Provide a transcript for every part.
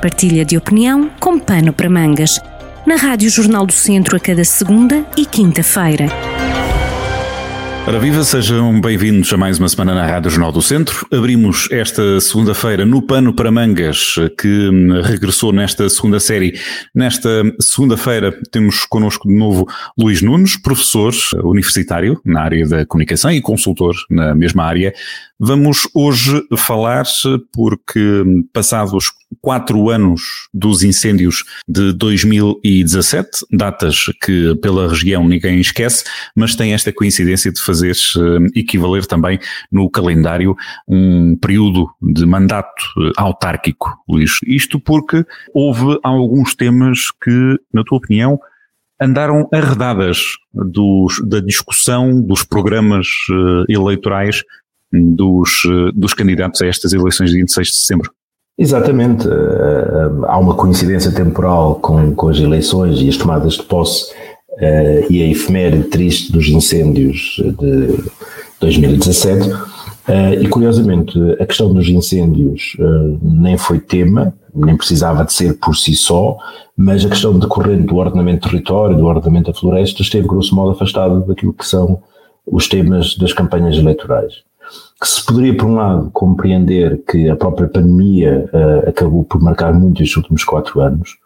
partilha de opinião com pano para mangas. Na Rádio Jornal do Centro a cada segunda e quinta-feira. Ora viva, sejam bem-vindos a mais uma semana na Rádio Jornal do Centro. Abrimos esta segunda-feira no Pano para Mangas, que regressou nesta segunda série. Nesta segunda-feira temos connosco de novo Luís Nunes, professor universitário na área da comunicação e consultor na mesma área. Vamos hoje falar, porque passados quatro anos dos incêndios de 2017, datas que pela região ninguém esquece, mas tem esta coincidência de fazer eh, equivaler também no calendário um período de mandato eh, autárquico, Luís. Isto porque houve alguns temas que, na tua opinião, andaram arredadas dos, da discussão dos programas eh, eleitorais dos, dos candidatos a estas eleições de 26 de setembro. Exatamente. Eh, eh, há uma coincidência temporal com, com as eleições e as tomadas de posse e a efeméride triste dos incêndios de 2017. E curiosamente, a questão dos incêndios nem foi tema, nem precisava de ser por si só, mas a questão decorrente do ordenamento do território, do ordenamento da floresta, esteve grosso modo afastada daquilo que são os temas das campanhas eleitorais que se poderia, por um lado, compreender que a própria pandemia uh, acabou por marcar muito estes últimos quatro anos.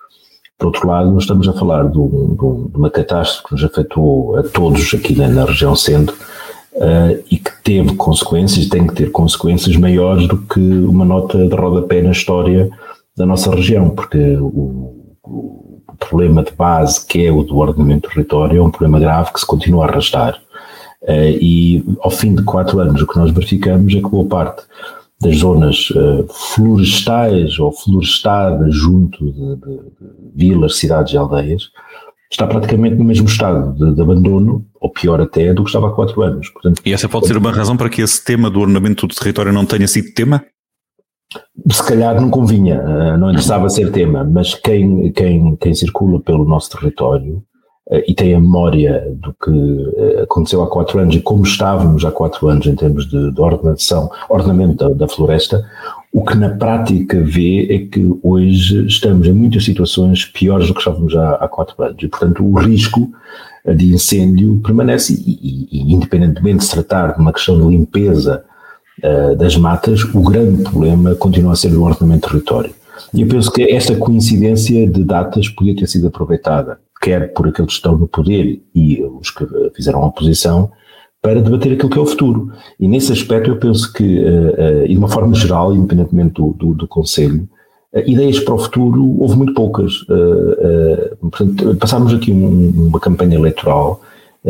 Por outro lado, nós estamos a falar de, um, de, um, uma catástrofe que nos afetou a todos aqui na, na região centro uh, e que teve consequências, tem que ter consequências maiores do que uma nota de rodapé na história da nossa região, porque o, o problema de base, que é o do ordenamento do território, é um problema grave que se continua a arrastar e ao fim de quatro anos o que nós verificamos é que boa parte das zonas uh, florestais ou florestadas junto de, de, de, vilas, cidades e aldeias está praticamente no mesmo estado de, de, abandono, ou pior até, do que estava há quatro anos. Portanto, e essa pode ser uma razão para que esse tema do ordenamento do território não tenha sido tema? Se calhar não convinha, uh, não interessava ser tema, mas quem, quem, quem circula pelo nosso território eh, e tem a memória do que eh, aconteceu há quatro anos e como estávamos há quatro anos em termos de, de ordenação, ordenamento da, da, floresta, o que na prática vê é que hoje estamos em muitas situações piores do que estávamos há, há quatro anos e, portanto, o risco eh, de incêndio permanece e, e, e independentemente de se tratar de uma questão de limpeza uh, das matas, o grande problema continua a ser o ordenamento do território. E eu penso que esta coincidência de datas podia ter sido aproveitada quer por aqueles que estão no poder e os que fizeram a oposição, para debater aquilo que é o futuro. E nesse aspecto eu penso que, uh, uh, e de uma forma geral, independentemente do, do, do Conselho, uh, ideias para o futuro houve muito poucas. portanto, passámos aqui um, uma campanha eleitoral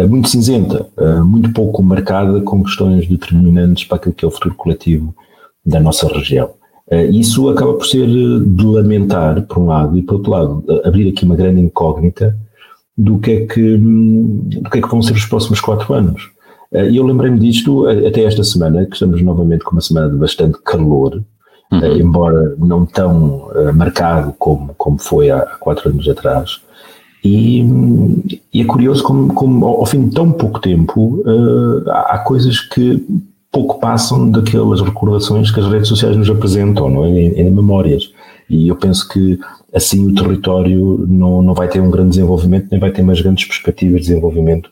muito cinzenta, muito pouco marcada com questões determinantes para aquilo que é o futuro coletivo da nossa região. Isso acaba por ser de lamentar, por um lado, e por outro lado, abrir aqui uma grande incógnita do que é que, do que, é que vão ser os próximos quatro anos. Eh, e eu lembrei-me disto até esta semana, que estamos novamente com uma semana de bastante calor, uhum. Eh, embora não tão marcado como, como foi há, quatro anos atrás. E, e é curioso como, como, ao fim de tão pouco tempo, há coisas que pouco passam daquelas recordações que as redes sociais nos apresentam, não é? em, em memórias. E eu penso que assim o território não, não vai ter um grande desenvolvimento, nem vai ter umas grandes perspectivas de desenvolvimento,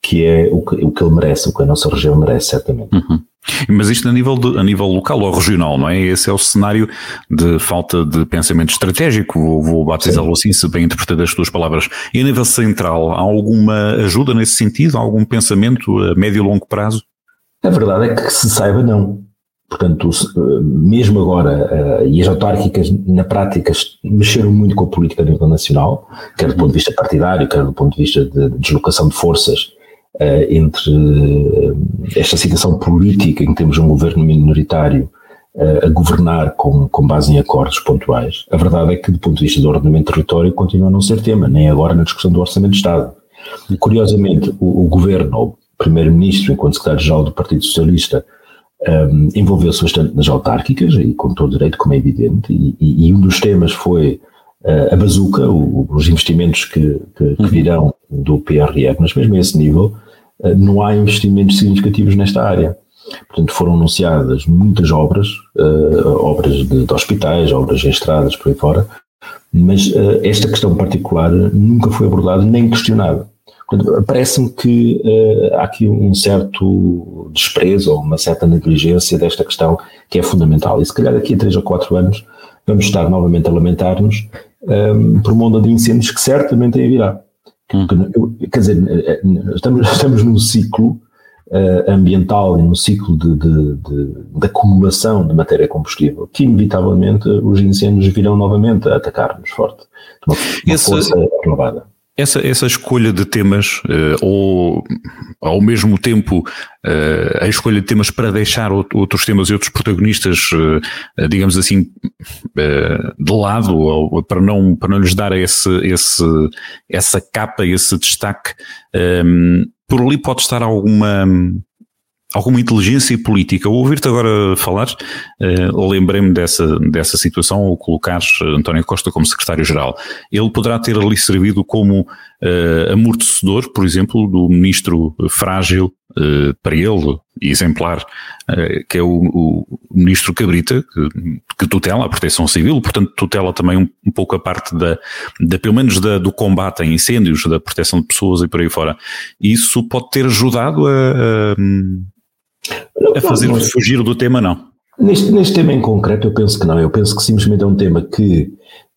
que é o que, o que ele merece, o que a nossa região merece, certamente. Uhum. Mas isto a nível, de, a nível local ou regional, não é? Esse é o cenário de falta de pensamento estratégico, vou, vou batizá-lo assim, se bem interpretar as tuas palavras. E a nível central, há alguma ajuda nesse sentido? Há algum pensamento a médio e longo prazo? A verdade é que se saiba não. Portanto, mesmo agora, eh, e as autárquicas na prática mexeram muito com a política a nível nacional, quer do ponto de vista partidário, quer do ponto de vista de deslocação de forças eh, entre eh, esta situação política em que temos um governo minoritário a governar com, com base em acordos pontuais. A verdade é que, do ponto de vista do ordenamento do território, continua a não ser tema, nem agora na discussão do Orçamento de Estado. Curiosamente, o, o governo, primeiro-ministro, enquanto secretário-geral do Partido Socialista, um, envolveu-se bastante nas autárquicas, e com todo direito, como é evidente, e, e, e um dos temas foi uh, a bazuca, o, os investimentos que, que, que, uhum. virão do PRR, mas mesmo a esse nível uh, não há investimentos significativos nesta área. Portanto, foram anunciadas muitas obras, uh, obras de, de, hospitais, obras em estradas, por aí fora, mas esta questão particular nunca foi abordada nem questionada. Parece-me que uh, há aqui um certo desprezo ou uma certa negligência desta questão que é fundamental. E se calhar daqui a três ou quatro anos vamos estar novamente a lamentar-nos um, por uma onda de incêndios que certamente aí virá. Hum. Quer dizer, estamos, estamos num ciclo uh, ambiental e no ciclo de, de, de, de, acumulação de matéria combustível, que inevitavelmente os incêndios virão novamente a atacar-nos forte, de uma, uma Esse, força renovada. Essa, essa escolha de temas, uh, ou ao mesmo tempo uh, a escolha de temas para deixar outros temas e outros protagonistas, uh, digamos assim, de lado, ou para não, para não lhes dar esse, esse, essa capa, esse destaque, um, por ali pode estar alguma, alguma inteligência política. Ao ouvir-te agora falar, uh, lembrei-me dessa, dessa situação ao colocares António Costa como secretário-geral. Ele poderá ter ali servido como uh, amortecedor, por exemplo, do ministro frágil uh, para ele, exemplar, que é o, o, ministro Cabrita, que, que, tutela a proteção civil, portanto tutela também um, um pouco a parte da, da pelo menos da, do combate a incêndios, da proteção de pessoas e por aí fora. Isso pode ter ajudado a, a, a fazer fugir do tema, não? Neste, neste tema em concreto, eu penso que não. Eu penso que simplesmente é um tema que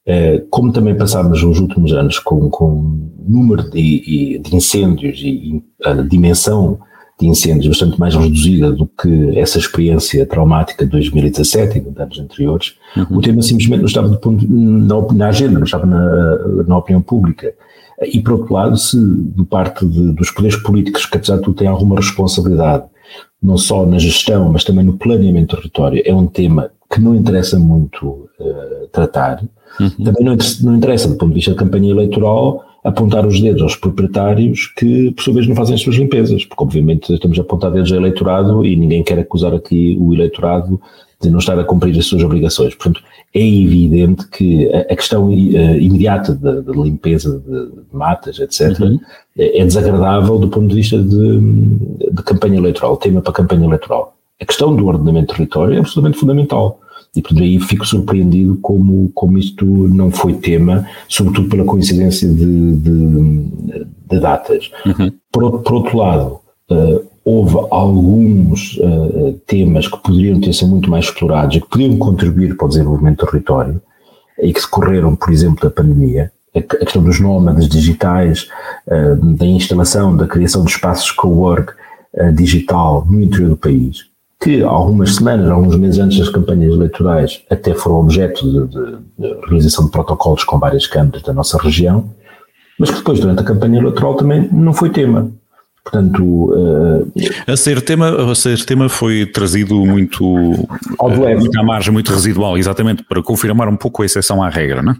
eh, como também passámos nos últimos anos com, com número de, de incêndios e a dimensão de incêndios bastante mais reduzida do que essa experiência traumática de 2017 e de anos anteriores, uhum. o tema simplesmente não estava ponto, na, na, agenda, não estava na, na, opinião pública. E por outro lado, se de parte de, dos poderes políticos, que apesar de tudo têm alguma responsabilidade, não só na gestão, mas também no planeamento do território, é um tema que não interessa muito uh, tratar, Uhum. Também não, não interessa, do ponto de vista da campanha eleitoral, apontar os dedos aos proprietários que, por sua vez, não fazem as suas limpezas, porque, obviamente, estamos a apontar dedos ao eleitorado e ninguém quer acusar aqui o eleitorado de não estar a cumprir as suas obrigações. Portanto, é evidente que a, questão uh, imediata da limpeza de, de, matas, etc., uhum. é, é, desagradável do ponto de vista de, de campanha eleitoral, tema para campanha eleitoral. A questão do ordenamento do território é absolutamente fundamental. E por aí fico surpreendido como, como isto não foi tema, sobretudo pela coincidência de, de, de datas. Uhum. Por, por, outro lado, uh, houve alguns uh, temas que poderiam ter sido muito mais explorados e que podiam contribuir para o desenvolvimento do território e que decorreram, por exemplo, da pandemia. A questão dos nómadas digitais, uh, da instalação, da criação de espaços co-work digital no interior do país que algumas semanas, alguns meses antes das campanhas eleitorais, até foram objeto de, de, de realização de protocolos com várias câmaras da nossa região, mas que depois, durante a campanha eleitoral, também não foi tema. Portanto, uh, a ser tema, a ser tema foi trazido muito, ao uh, muito à margem, muito residual, exatamente, para confirmar um pouco a exceção à regra, não é?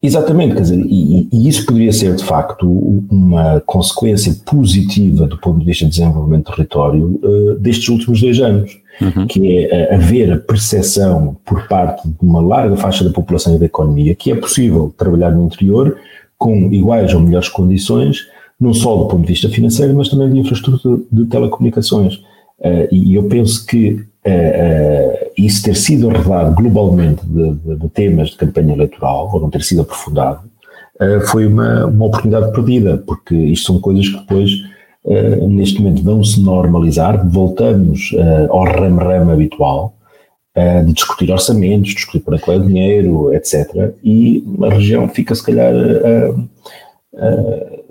Exatamente, quer dizer, e, e, isso poderia ser de facto uma consequência positiva do ponto de vista de desenvolvimento do território uh, destes últimos dois anos, uhum. que é uh, haver a percepção por parte de uma larga faixa da população e da economia que é possível trabalhar no interior com iguais ou melhores condições, não só do ponto de vista financeiro, mas também de infraestrutura de telecomunicações. Uh, e eu penso que uh, isso ter sido revelado globalmente de, de, de, temas de campanha eleitoral, ou não ter sido aprofundado, foi uma, uma oportunidade perdida, porque isto são coisas que depois, neste momento, vão se normalizar, voltamos ao ramo-ramo habitual, de discutir orçamentos, discutir para qual é o dinheiro, etc. E a região fica, se calhar,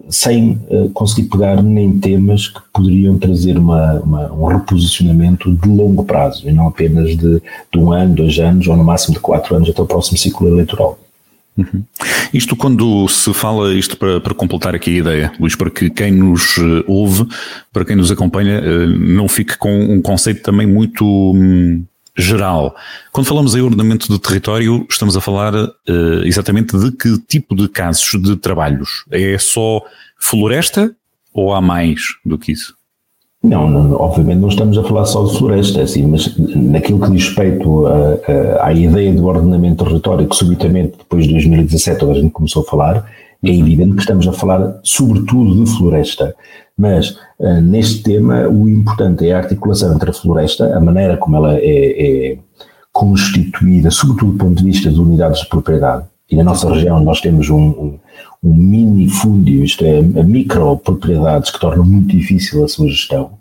sem uh, conseguir pegar nem temas que poderiam trazer uma, uma, um reposicionamento de longo prazo e não apenas de, de, um ano, dois anos ou no máximo de quatro anos até o próximo ciclo eleitoral. Uhum. Isto quando se fala, isto para, para, completar aqui a ideia, Luís, para que quem nos eh, ouve, para quem nos acompanha, eh, não fique com um conceito também muito hum, geral. Quando falamos em ordenamento do território, estamos a falar uh, exatamente de que tipo de casos de trabalhos? É só floresta ou há mais do que isso? Não, não, obviamente não estamos a falar só de floresta, assim, mas naquilo que diz respeito à ideia do ordenamento do território, que subitamente depois de 2017 a gente começou a falar, é evidente que estamos a falar sobretudo de floresta. Mas uh, neste tema o importante é a articulação entre a floresta, a maneira como ela é, é constituída, sobretudo do ponto de vista de unidades de propriedade. E na nossa região nós temos um, um, um minifúndio, isto é, micropropriedades que tornam muito difícil a sua gestão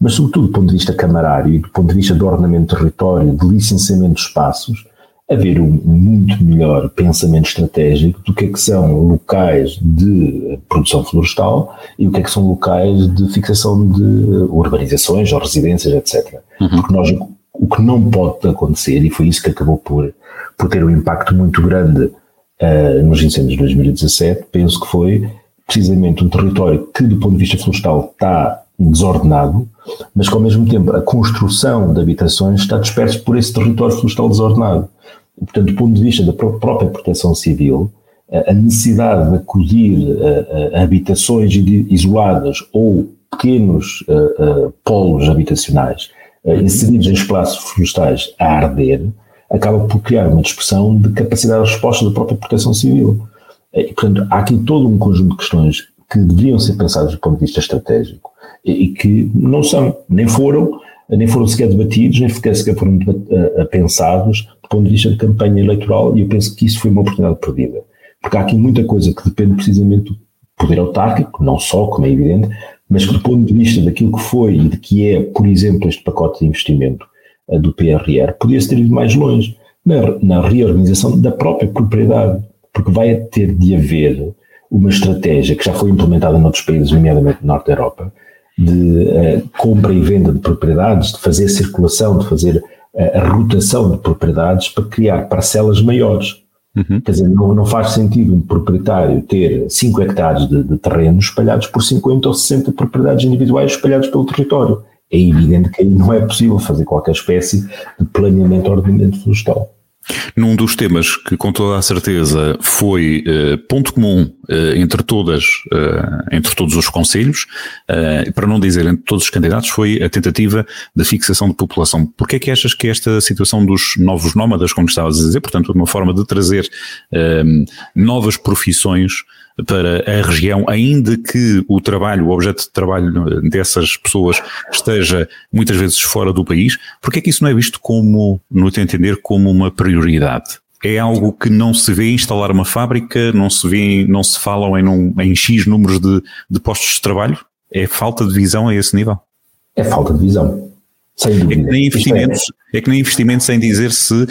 mas sobretudo do ponto de vista camarário e do ponto de vista do ordenamento do território, de licenciamento de espaços, haver um muito melhor pensamento estratégico do que é que são locais de produção florestal e o que é que são locais de fixação de urbanizações ou residências, etc. Uhum. Porque nós, o que não pode acontecer, e foi isso que acabou por, por ter um impacto muito grande uh, nos incêndios de 2017, penso que foi precisamente um território que, do ponto de vista florestal, está desordenado, mas que ao mesmo tempo a construção de habitações está dispersa por esse território florestal desordenado. Portanto, do ponto de vista da própria proteção civil, a necessidade de acudir a, habitações isoladas ou pequenos polos habitacionais inseridos em espaços florestais a arder, acaba por criar uma dispersão de capacidade de resposta da própria proteção civil. E, portanto, há aqui todo um conjunto de questões que deveriam ser pensadas do ponto de vista estratégico e que não são, nem foram, nem foram sequer debatidos, nem sequer, foram pensados do ponto de vista de campanha eleitoral e eu penso que isso foi uma oportunidade perdida. Porque há aqui muita coisa que depende precisamente do poder autárquico, não só, como é evidente, mas que do ponto de vista daquilo que foi e de que é, por exemplo, este pacote de investimento uh, do PRR, podia-se ter ido mais longe na, na reorganização da própria propriedade, porque vai ter de haver uma estratégia que já foi implementada noutros países, nomeadamente no Norte da Europa, de uh, compra e venda de propriedades, de fazer circulação, de fazer a rotação de propriedades para criar parcelas maiores. Uhum. Quer dizer, não, não faz sentido um proprietário ter 5 hectares de, de terreno espalhados por 50 ou 60 propriedades individuais espalhadas pelo território. É evidente que aí não é possível fazer qualquer espécie de planeamento ordenamento florestal. Num dos temas que, com toda a certeza, foi uh, ponto comum uh, entre todas, uh, entre todos os conselhos, para não dizer entre todos os candidatos, foi a tentativa da fixação de população. Porquê é que achas que esta situação dos novos nómadas, como estavas a dizer, portanto, uma forma de trazer novas profissões para a região, ainda que o trabalho, o objeto de trabalho dessas pessoas esteja muitas vezes fora do país, porque é que isso não é visto como, no teu entender, como uma prioridade? É algo que não se vê instalar uma fábrica, não se vê, não se falam em, em X números de, de postos de trabalho? É falta de visão a esse nível? É falta de visão. Sem dúvida. É que nem investimentos, é, é que nem investimentos sem dizer se uh,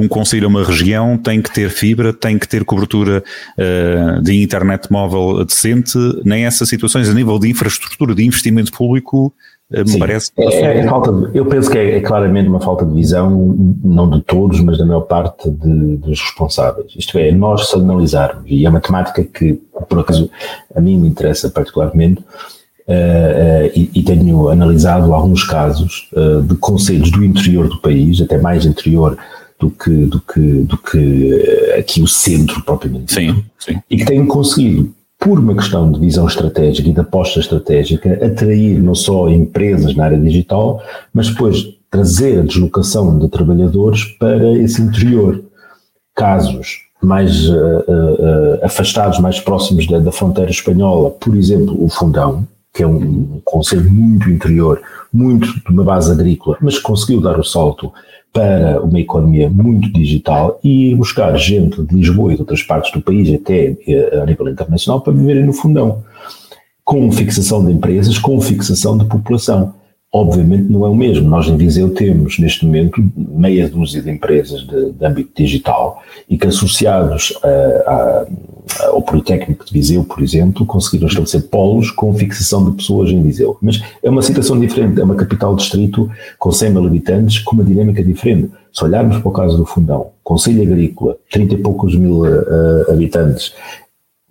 um conselho ou uma região tem que ter fibra, tem que ter cobertura uh, de internet móvel decente, nem essas situações a nível de infraestrutura, de investimento público, uh, me parece. É, é falta de, eu penso que é, é, claramente uma falta de visão, não de todos, mas da maior parte de, dos responsáveis. Isto é, nós se analisarmos, e a matemática que por acaso a mim me interessa particularmente, Uh, e, e, tenho analisado alguns casos uh, de conselhos do interior do país, até mais interior do que, do que, do que aqui o centro propriamente. Sim, sim. E que têm conseguido, por uma questão de visão estratégica e de aposta estratégica, atrair não só empresas na área digital, mas depois trazer a deslocação de trabalhadores para esse interior. Casos mais afastados, mais próximos da, da fronteira espanhola, por exemplo, o Fundão, que é um conselho muito interior, muito de uma base agrícola, mas conseguiu dar o salto para uma economia muito digital e buscar gente de Lisboa e de outras partes do país, até eh, a nível internacional, para viverem no fundão, com fixação de empresas, com fixação de população. Obviamente não é o mesmo. Nós em Viseu temos, neste momento, meia dúzia de empresas de, de âmbito digital e que, associados a, a, ao Politécnico de Viseu, por exemplo, conseguiram estabelecer polos com fixação de pessoas em Viseu. Mas é uma situação diferente. É uma capital distrito com 100 mil habitantes, com uma dinâmica diferente. Se olharmos para o caso do Fundão, Conselho Agrícola, 30 e poucos mil uh, habitantes,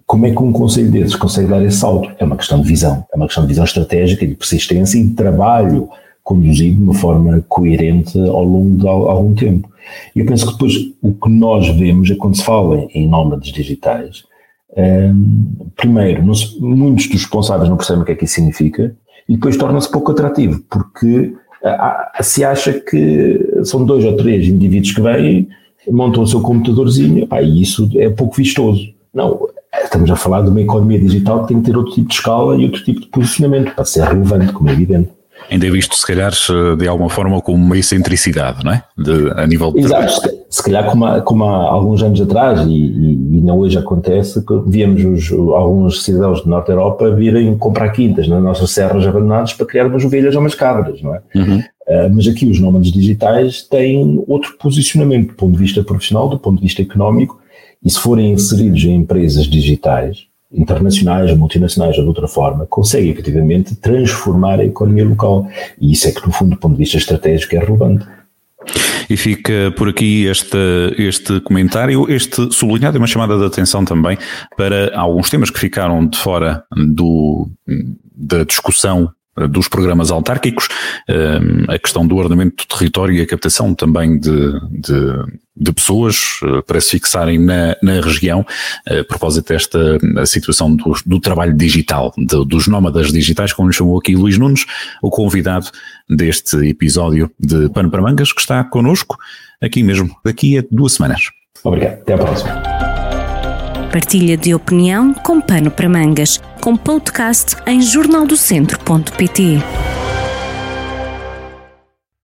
como é que um conselho desses consegue dar esse salto? É uma questão de visão, é uma questão de visão estratégica, de persistência e de trabalho conduzido de uma forma coerente ao longo de algum tempo. E eu penso que depois o que nós vemos é quando se fala em nómadas digitais, um, primeiro, se, muitos dos responsáveis não percebem o que é que isso significa e depois torna-se pouco atrativo, porque há, se acha que são dois ou três indivíduos que vêm, montam o seu computadorzinho, pá, e isso é pouco vistoso. Não, estamos a falar de uma economia digital que tem que ter outro tipo de escala e outro tipo de posicionamento para ser relevante, como é evidente. Ainda é visto, se calhar, de alguma forma como uma excentricidade, não é? De, a nível de. Exato, se calhar como há, como há alguns anos atrás, e, e, e não hoje acontece, que víamos os, alguns cidadãos de Norte da Europa virem comprar quintas nas nossas serras abandonadas para criar umas ovelhas ou umas cabras, não é? Uhum. Uh, mas aqui os nómadas digitais têm outro posicionamento do ponto de vista profissional, do ponto de vista económico, e se forem inseridos em empresas digitais, internacionais, multinacionais ou de outra forma, conseguem efetivamente transformar a economia local. E isso é que, no fundo, do ponto de vista estratégico, é relevante. E fica por aqui este, este comentário, este sublinhado e uma chamada de atenção também para alguns temas que ficaram de fora do, da discussão dos programas autárquicos, a questão do ordenamento do território e a captação também de, de, de pessoas eh, para se fixarem na, na região, a propósito desta situação do, do trabalho digital, de, dos nómadas digitais, como nos chamou aqui Luís Nunes, o convidado deste episódio de Pano para Mangas, que está connosco aqui mesmo, daqui a duas semanas. Obrigado, até à próxima. Partilha de opinião com Pano para Mangas com podcast em jornaldocentro.pt.